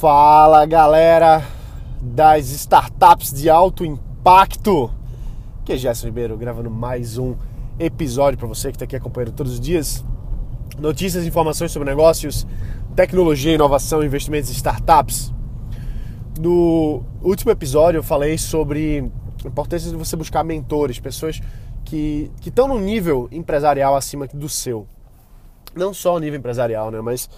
Fala galera das startups de alto impacto, que é Gerson Ribeiro gravando mais um episódio para você que está aqui acompanhando todos os dias. Notícias, informações sobre negócios, tecnologia, inovação, investimentos em startups. No último episódio eu falei sobre a importância de você buscar mentores, pessoas que estão no nível empresarial acima do seu. Não só o nível empresarial, né? Mas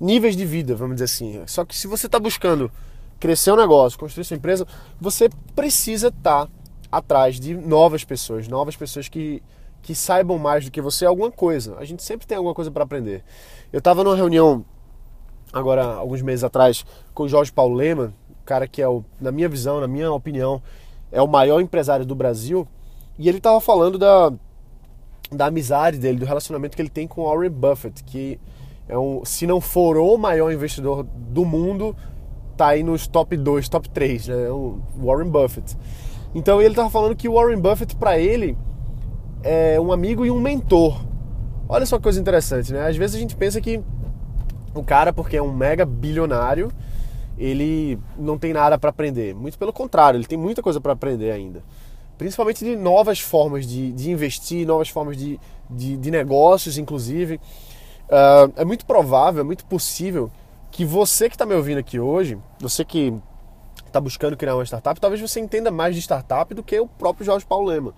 níveis de vida, vamos dizer assim. Só que se você está buscando crescer um negócio, construir sua empresa, você precisa estar tá atrás de novas pessoas, novas pessoas que, que saibam mais do que você alguma coisa. A gente sempre tem alguma coisa para aprender. Eu estava numa reunião agora alguns meses atrás com o Jorge Paulo Lema, cara que é o, na minha visão, na minha opinião, é o maior empresário do Brasil, e ele estava falando da da amizade dele, do relacionamento que ele tem com Warren Buffett, que é um, se não for o maior investidor do mundo, tá aí nos top 2, top 3, né? É o Warren Buffett. Então ele estava falando que o Warren Buffett para ele é um amigo e um mentor. Olha só que coisa interessante, né? Às vezes a gente pensa que o cara, porque é um mega bilionário, ele não tem nada para aprender. Muito pelo contrário, ele tem muita coisa para aprender ainda. Principalmente de novas formas de, de investir, novas formas de, de, de negócios, inclusive. Uh, é muito provável, é muito possível que você que está me ouvindo aqui hoje, você que está buscando criar uma startup, talvez você entenda mais de startup do que o próprio Jorge Paulo Lema.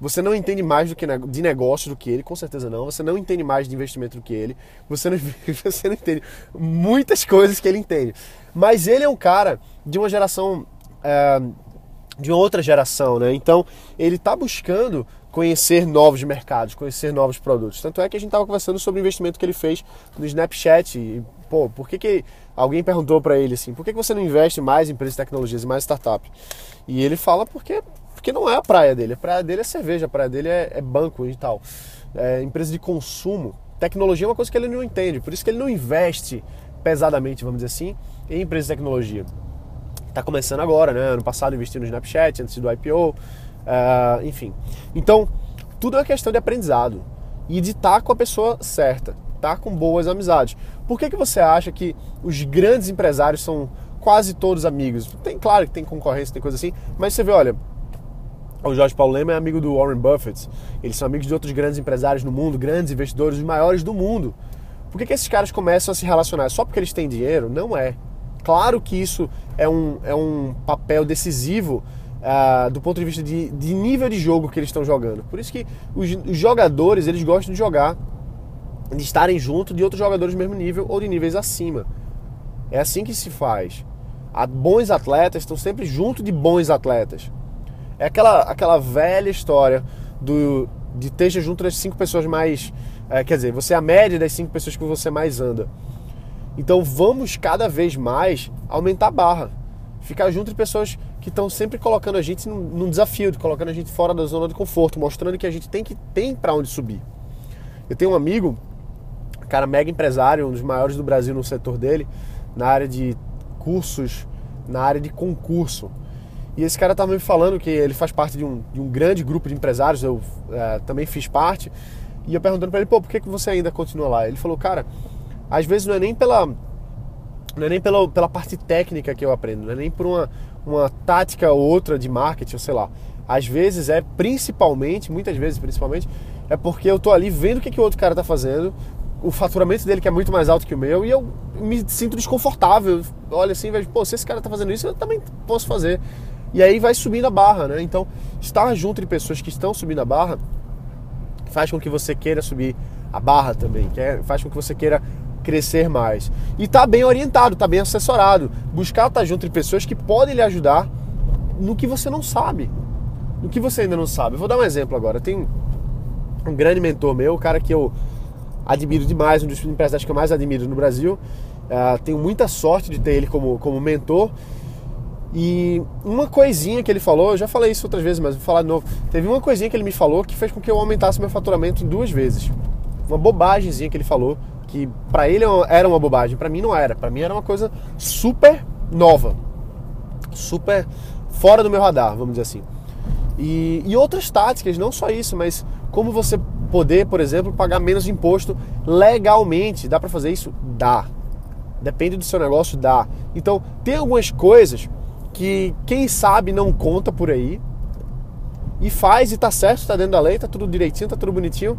Você não entende mais do que de negócio do que ele, com certeza não. Você não entende mais de investimento do que ele. Você não, você não entende muitas coisas que ele entende. Mas ele é um cara de uma geração. É, de uma outra geração, né? Então ele está buscando conhecer novos mercados, conhecer novos produtos. Tanto é que a gente estava conversando sobre o investimento que ele fez no Snapchat. E, pô, por que, que alguém perguntou para ele assim, por que, que você não investe mais em empresas de tecnologias e mais startup? E ele fala porque, porque não é a praia dele. A praia dele é cerveja, a praia dele é, é banco e tal. É empresa de consumo. Tecnologia é uma coisa que ele não entende, por isso que ele não investe pesadamente, vamos dizer assim, em empresas de tecnologia. Está começando agora, né? Ano passado investiu no Snapchat antes do IPO. Uh, enfim. Então, tudo é questão de aprendizado e de estar tá com a pessoa certa, estar tá com boas amizades. Por que, que você acha que os grandes empresários são quase todos amigos? Tem, claro que tem concorrência, tem coisa assim, mas você vê, olha, o Jorge Paulo Lema é amigo do Warren Buffett, eles são amigos de outros grandes empresários no mundo, grandes investidores, os maiores do mundo. Por que, que esses caras começam a se relacionar? Só porque eles têm dinheiro? Não é. Claro que isso é um, é um papel decisivo Uh, do ponto de vista de, de, nível de jogo que eles estão jogando. Por isso que os, os, jogadores eles gostam de jogar, de estarem junto de outros jogadores do mesmo nível ou de níveis acima. É assim que se faz. Há bons atletas estão sempre junto de bons atletas. É aquela, aquela velha história do, de esteja junto das cinco pessoas mais. É, quer dizer, você é a média das cinco pessoas que você mais anda. Então vamos cada vez mais aumentar a barra. Ficar junto de pessoas que estão sempre colocando a gente num, desafio, colocando a gente fora da zona de conforto, mostrando que a gente tem que tem para onde subir. Eu tenho um amigo, cara mega empresário, um dos maiores do Brasil no setor dele, na área de cursos, na área de concurso. E esse cara estava me falando que ele faz parte de um, de um grande grupo de empresários, eu é, também fiz parte. E eu perguntando para ele, pô, por que, que você ainda continua lá? Ele falou, cara, às vezes não é nem pela não é nem pela, pela parte técnica que eu aprendo, não é nem por uma, uma tática ou outra de marketing, ou sei lá. Às vezes é principalmente, muitas vezes principalmente, é porque eu tô ali vendo o que, que o outro cara tá fazendo, o faturamento dele que é muito mais alto que o meu, e eu me sinto desconfortável. Olha assim, vejo, pô, se esse cara tá fazendo isso, eu também posso fazer. E aí vai subindo a barra, né? Então, estar junto de pessoas que estão subindo a barra faz com que você queira subir a barra também, faz com que você queira crescer mais. E tá bem orientado, tá bem assessorado. Buscar estar tá junto de pessoas que podem lhe ajudar no que você não sabe. No que você ainda não sabe. Eu vou dar um exemplo agora. Tem um grande mentor meu, um cara que eu admiro demais, um dos empresários que eu mais admiro no Brasil. Uh, tenho muita sorte de ter ele como, como mentor. E uma coisinha que ele falou, eu já falei isso outras vezes, mas vou falar de novo. Teve uma coisinha que ele me falou que fez com que eu aumentasse meu faturamento em duas vezes. Uma bobagemzinha que ele falou que para ele era uma bobagem, para mim não era. Para mim era uma coisa super nova, super fora do meu radar, vamos dizer assim. E, e outras táticas, não só isso, mas como você poder, por exemplo, pagar menos imposto legalmente. Dá para fazer isso? Dá. Depende do seu negócio, dá. Então, tem algumas coisas que quem sabe não conta por aí e faz e tá certo, tá dentro da lei, tá tudo direitinho, tá tudo bonitinho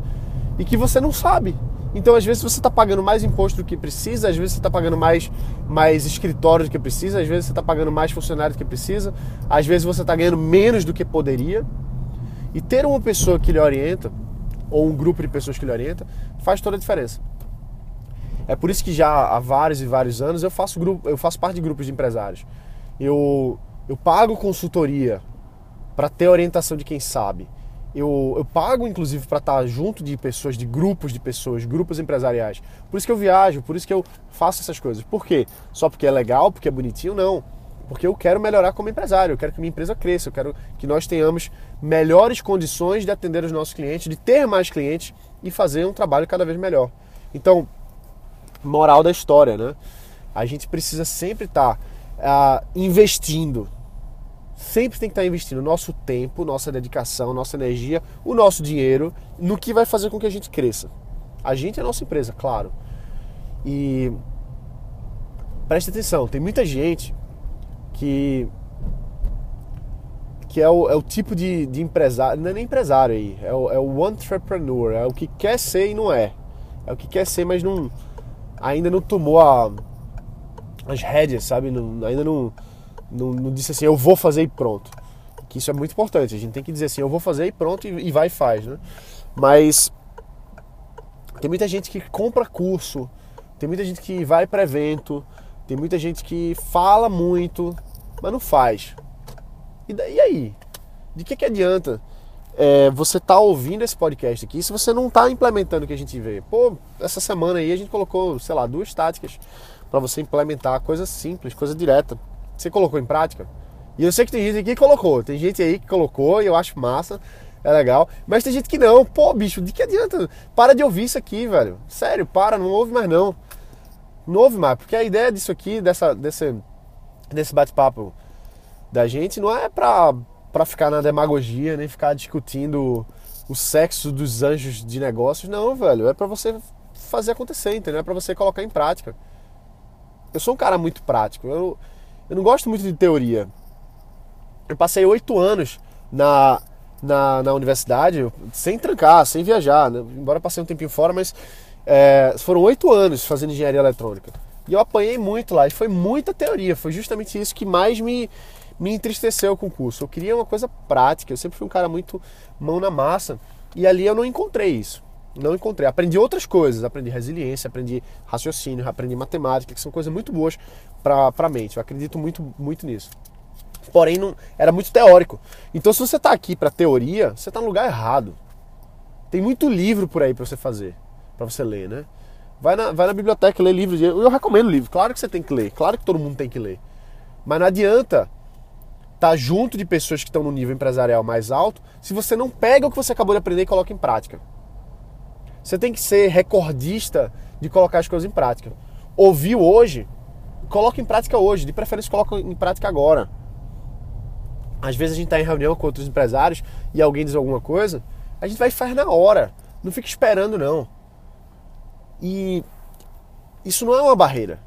e que você não sabe. Então, às vezes você está pagando mais imposto do que precisa, às vezes você está pagando mais, mais escritório do que precisa, às vezes você está pagando mais funcionário do que precisa, às vezes você está ganhando menos do que poderia. E ter uma pessoa que lhe orienta, ou um grupo de pessoas que lhe orienta, faz toda a diferença. É por isso que já há vários e vários anos eu faço, grupo, eu faço parte de grupos de empresários. Eu, eu pago consultoria para ter orientação de quem sabe. Eu, eu pago, inclusive, para estar junto de pessoas, de grupos de pessoas, grupos empresariais. Por isso que eu viajo, por isso que eu faço essas coisas. Por quê? Só porque é legal, porque é bonitinho? Não. Porque eu quero melhorar como empresário, eu quero que minha empresa cresça, eu quero que nós tenhamos melhores condições de atender os nossos clientes, de ter mais clientes e fazer um trabalho cada vez melhor. Então, moral da história, né? A gente precisa sempre estar uh, investindo sempre tem que estar investindo nosso tempo, nossa dedicação, nossa energia, o nosso dinheiro no que vai fazer com que a gente cresça. A gente é a nossa empresa, claro. E preste atenção, tem muita gente que que é o, é o tipo de, de, empresário, não é nem empresário aí, é o, é o entrepreneur, é o que quer ser e não é. É o que quer ser, mas não ainda não tomou a, as rédeas, sabe? Não, ainda não não, não, disse assim, eu vou fazer e pronto. Que isso é muito importante. A gente tem que dizer assim, eu vou fazer e pronto, e, e vai e faz, né? Mas tem muita gente que compra curso, tem muita gente que vai para evento, tem muita gente que fala muito, mas não faz. E, daí, aí? De que, que adianta é, você tá ouvindo esse podcast aqui se você não tá implementando o que a gente vê? Pô, essa semana aí a gente colocou, sei lá, duas táticas para você implementar coisa simples, coisa direta. Você colocou em prática? E eu sei que tem gente aqui que colocou, tem gente aí que colocou e eu acho massa, é legal. Mas tem gente que não. Pô, bicho, de que adianta? Para de ouvir isso aqui, velho. Sério, para, não ouve mais não. Não ouve mais, porque a ideia disso aqui, dessa, desse, desse bate-papo da gente, não é pra, pra ficar na demagogia, nem ficar discutindo o sexo dos anjos de negócios, não, velho. É pra você fazer acontecer, entendeu? É pra você colocar em prática. Eu sou um cara muito prático. Eu, eu não gosto muito de teoria. Eu passei oito anos na, na, na, universidade sem trancar, sem viajar. Né? Embora passei um tempinho fora, mas é, foram oito anos fazendo engenharia eletrônica. E eu apanhei muito lá. E foi muita teoria. Foi justamente isso que mais me, me entristeceu com o curso. Eu queria uma coisa prática. Eu sempre fui um cara muito mão na massa. E ali eu não encontrei isso. Não encontrei. Aprendi outras coisas. Aprendi resiliência, aprendi raciocínio, aprendi matemática, que são coisas muito boas para a mente. Eu acredito muito, muito nisso. Porém, não, era muito teórico. Então, se você está aqui para teoria, você está no lugar errado. Tem muito livro por aí para você fazer, para você ler, né? Vai na, vai na biblioteca ler livros. Eu, eu recomendo livro. Claro que você tem que ler. Claro que todo mundo tem que ler. Mas não adianta estar tá junto de pessoas que estão no nível empresarial mais alto se você não pega o que você acabou de aprender e coloca em prática. Você tem que ser recordista de colocar as coisas em prática. Ouviu hoje, coloca em prática hoje. De preferência, coloca em prática agora. Às vezes a gente está em reunião com outros empresários e alguém diz alguma coisa, a gente vai e faz na hora. Não fica esperando, não. E isso não é uma barreira.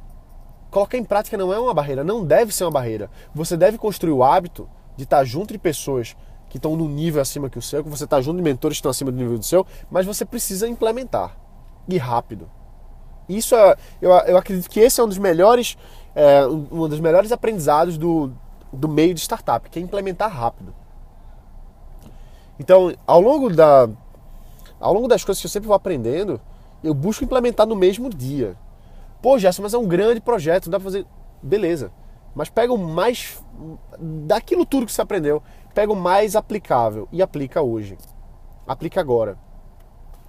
Colocar em prática não é uma barreira, não deve ser uma barreira. Você deve construir o hábito de estar junto de pessoas que estão no nível acima que o seu, que você está junto de mentores que estão acima do nível do seu, mas você precisa implementar. E rápido. Isso é, eu, eu acredito que esse é um dos melhores, é, um dos melhores aprendizados do, do meio de startup, que é implementar rápido. Então, ao longo, da, ao longo das coisas que eu sempre vou aprendendo, eu busco implementar no mesmo dia. Pô, Gerson, mas é um grande projeto, dá pra fazer. Beleza. Mas pega o mais. daquilo tudo que você aprendeu pega o mais aplicável e aplica hoje. Aplica agora.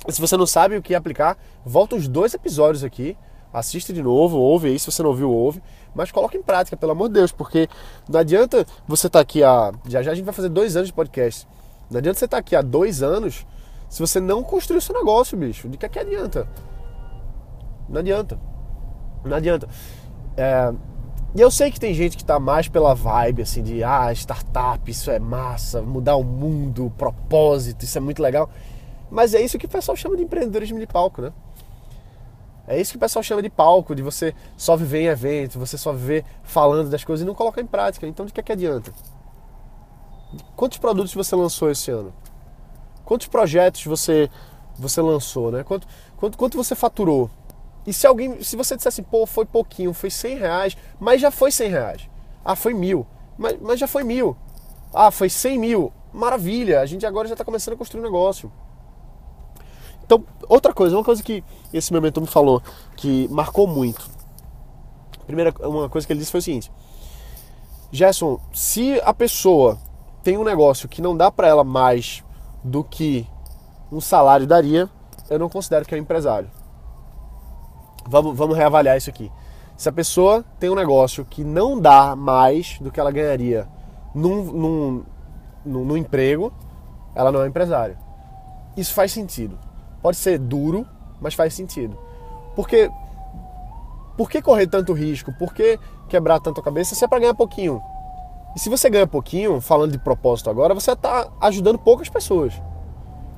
Se você não sabe o que aplicar, volta os dois episódios aqui, assiste de novo, ouve aí, se você não ouviu, ouve, mas coloca em prática, pelo amor de Deus, porque não adianta você estar tá aqui há. Já já a gente vai fazer dois anos de podcast. Não adianta você estar tá aqui há dois anos se você não construir o seu negócio, bicho. De que, é que adianta? Não adianta. Não adianta. É, e eu sei que tem gente que está mais pela vibe assim de ah, startup, isso é massa, mudar o mundo, propósito, isso é muito legal. Mas é isso que o pessoal chama de empreendedorismo de palco, né? É isso que o pessoal chama de palco, de você só viver em evento, você só viver falando das coisas e não colocar em prática. Então de que, é que adianta? Quantos produtos você lançou esse ano? Quantos projetos você, você lançou, né? Quanto, quanto, quanto você faturou? E se alguém, se você disser assim, pô, foi pouquinho, foi 100 reais, mas já foi 100 reais. Ah, foi mil, mas, mas já foi mil. Ah, foi 100 mil. Maravilha, a gente agora já está começando a construir um negócio. Então, outra coisa, uma coisa que esse meu mentor me falou, que marcou muito. Primeira, uma coisa que ele disse foi o seguinte: Gerson, se a pessoa tem um negócio que não dá para ela mais do que um salário daria, eu não considero que é um empresário. Vamos, vamos reavaliar isso aqui. Se a pessoa tem um negócio que não dá mais do que ela ganharia num, num, num, num emprego, ela não é empresária. Isso faz sentido. Pode ser duro, mas faz sentido. Porque por que correr tanto risco? Por que quebrar tanto a cabeça se é para ganhar pouquinho? E se você ganha pouquinho, falando de propósito agora, você está ajudando poucas pessoas.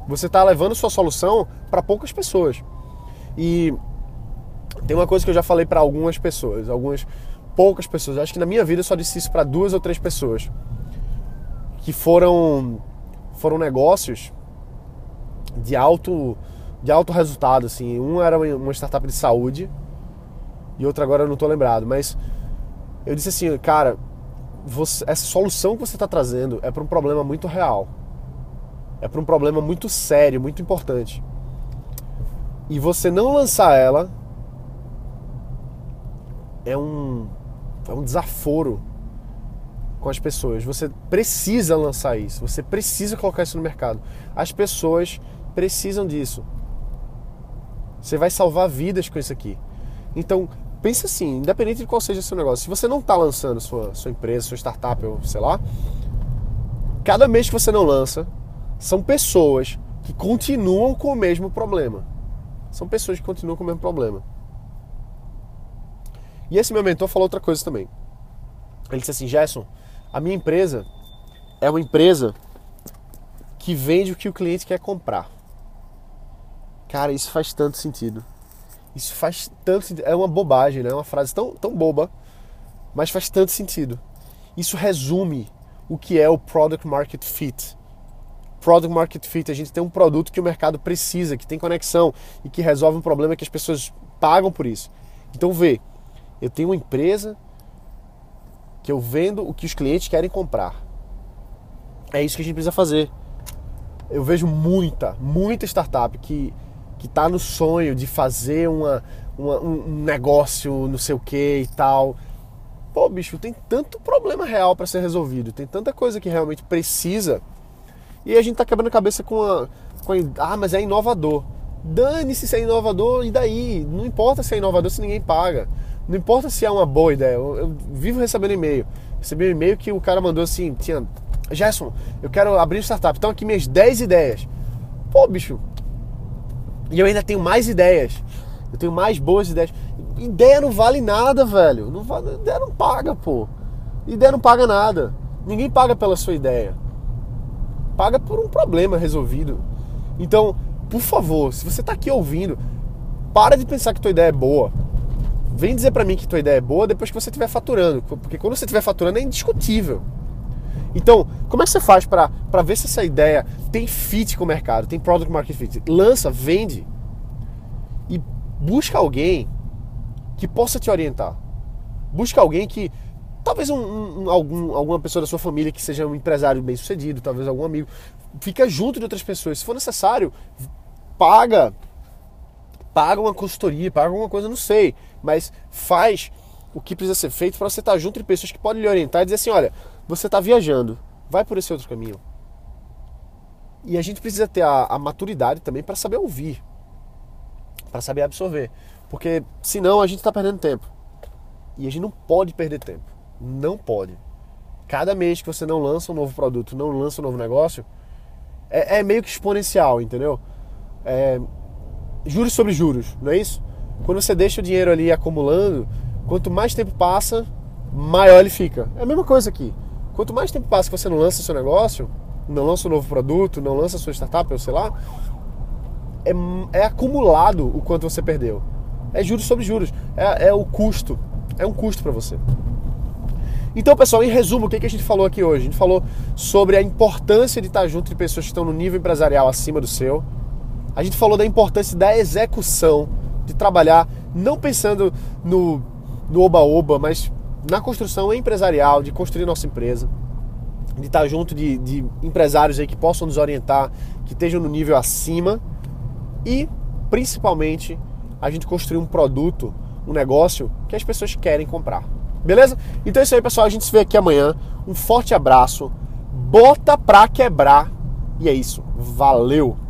Você está levando sua solução para poucas pessoas. E tem uma coisa que eu já falei para algumas pessoas, algumas poucas pessoas. Acho que na minha vida eu só disse isso para duas ou três pessoas que foram foram negócios de alto de alto resultado assim. Um era uma startup de saúde e outra agora eu não estou lembrado, mas eu disse assim, cara, você, essa solução que você está trazendo é para um problema muito real, é para um problema muito sério, muito importante. E você não lançar ela é um é um desaforo com as pessoas. Você precisa lançar isso, você precisa colocar isso no mercado. As pessoas precisam disso. Você vai salvar vidas com isso aqui. Então, pense assim, independente de qual seja o seu negócio, se você não está lançando sua, sua empresa, sua startup, ou sei lá, cada mês que você não lança, são pessoas que continuam com o mesmo problema. São pessoas que continuam com o mesmo problema. E esse meu mentor falou outra coisa também. Ele disse assim: Gerson, a minha empresa é uma empresa que vende o que o cliente quer comprar. Cara, isso faz tanto sentido. Isso faz tanto sentido. É uma bobagem, né? É uma frase tão, tão boba, mas faz tanto sentido. Isso resume o que é o Product Market Fit. Product Market Fit, a gente tem um produto que o mercado precisa, que tem conexão e que resolve um problema que as pessoas pagam por isso. Então vê, eu tenho uma empresa que eu vendo o que os clientes querem comprar. É isso que a gente precisa fazer. Eu vejo muita, muita startup que que está no sonho de fazer uma, uma, um negócio, não sei o que e tal. Pô, bicho, tem tanto problema real para ser resolvido, tem tanta coisa que realmente precisa. E a gente tá quebrando a cabeça com a, com a ah, mas é inovador. Dane-se se é inovador e daí? Não importa se é inovador se ninguém paga. Não importa se é uma boa ideia. Eu, eu vivo recebendo e-mail. Recebi um e-mail que o cara mandou assim, tinha. Gerson, eu quero abrir startup. Então aqui minhas 10 ideias. Pô, bicho. E eu ainda tenho mais ideias. Eu tenho mais boas ideias. Ideia não vale nada, velho. Não vale, ideia não paga, pô. Ideia não paga nada. Ninguém paga pela sua ideia. Paga por um problema resolvido. Então, por favor, se você está aqui ouvindo, para de pensar que tua ideia é boa vem dizer para mim que tua ideia é boa depois que você estiver faturando, porque quando você estiver faturando é indiscutível. Então, como é que você faz para ver se essa ideia tem fit com o mercado, tem product market fit? Lança, vende e busca alguém que possa te orientar. Busca alguém que talvez um, um, algum, alguma pessoa da sua família que seja um empresário bem sucedido, talvez algum amigo, fica junto de outras pessoas. Se for necessário, paga paga uma consultoria, paga alguma coisa, não sei, mas faz o que precisa ser feito para você estar junto de pessoas que podem lhe orientar e dizer assim, olha, você está viajando, vai por esse outro caminho. E a gente precisa ter a, a maturidade também para saber ouvir, para saber absorver, porque senão a gente está perdendo tempo. E a gente não pode perder tempo, não pode. Cada mês que você não lança um novo produto, não lança um novo negócio, é, é meio que exponencial, entendeu? É, juros sobre juros, não é isso? Quando você deixa o dinheiro ali acumulando, quanto mais tempo passa, maior ele fica. É a mesma coisa aqui. Quanto mais tempo passa que você não lança seu negócio, não lança um novo produto, não lança sua startup, ou sei lá, é, é acumulado o quanto você perdeu. É juros sobre juros. É, é o custo. É um custo para você. Então, pessoal, em resumo, o que, que a gente falou aqui hoje? A gente falou sobre a importância de estar junto de pessoas que estão no nível empresarial acima do seu. A gente falou da importância da execução, de trabalhar não pensando no oba-oba, mas na construção empresarial, de construir nossa empresa, de estar junto de, de empresários aí que possam nos orientar, que estejam no nível acima e, principalmente, a gente construir um produto, um negócio que as pessoas querem comprar. Beleza? Então é isso aí, pessoal. A gente se vê aqui amanhã. Um forte abraço. Bota pra quebrar. E é isso. Valeu!